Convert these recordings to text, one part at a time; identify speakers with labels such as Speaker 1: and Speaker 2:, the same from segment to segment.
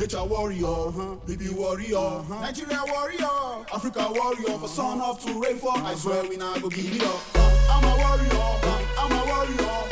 Speaker 1: Nature warrior, uh-huh. baby warrior, uh-huh. Nigeria warrior, Africa warrior. For sun of to rainfall, I swear we not go give it up. I'm a warrior, I'm a warrior.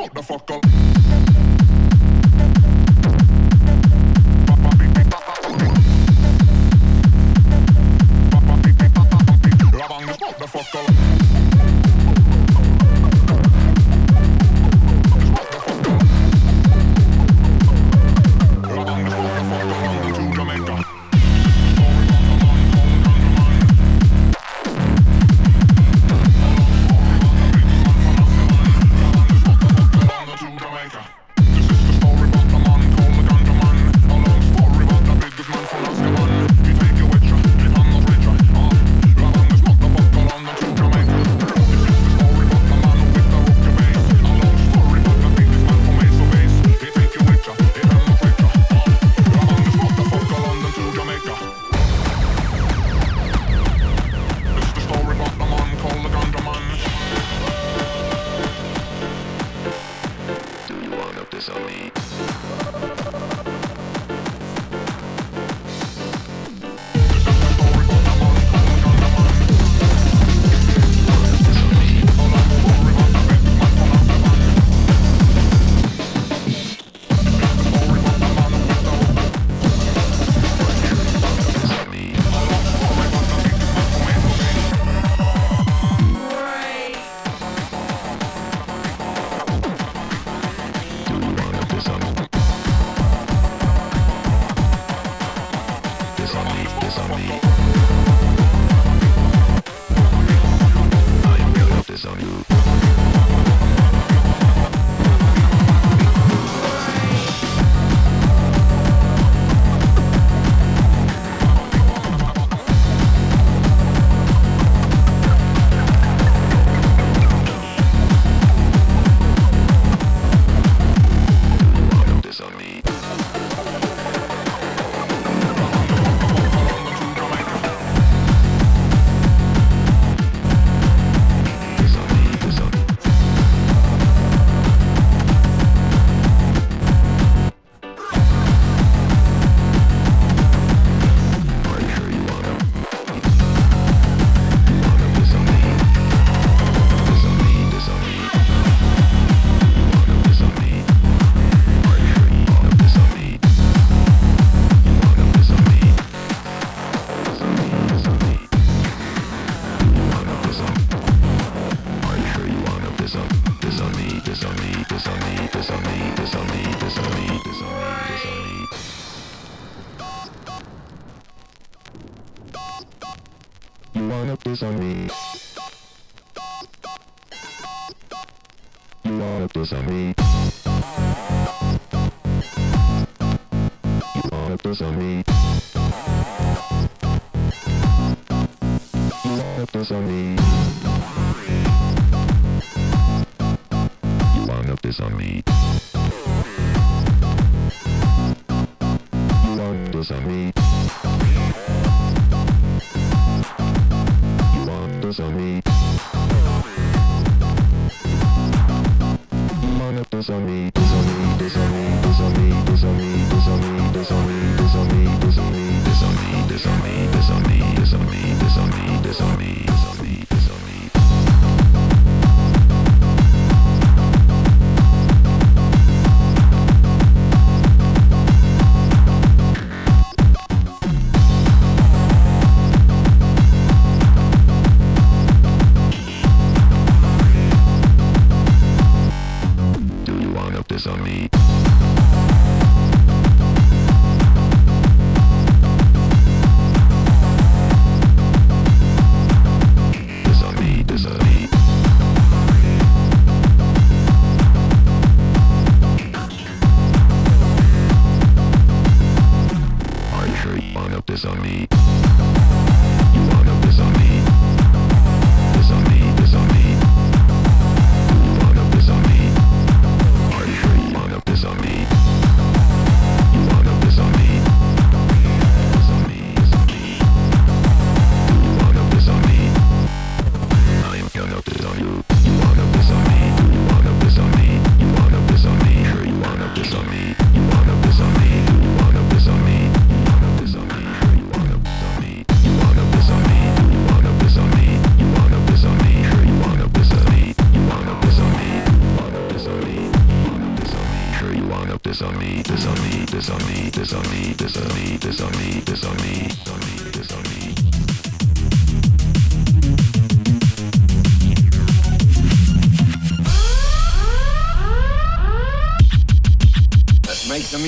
Speaker 2: What?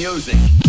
Speaker 3: My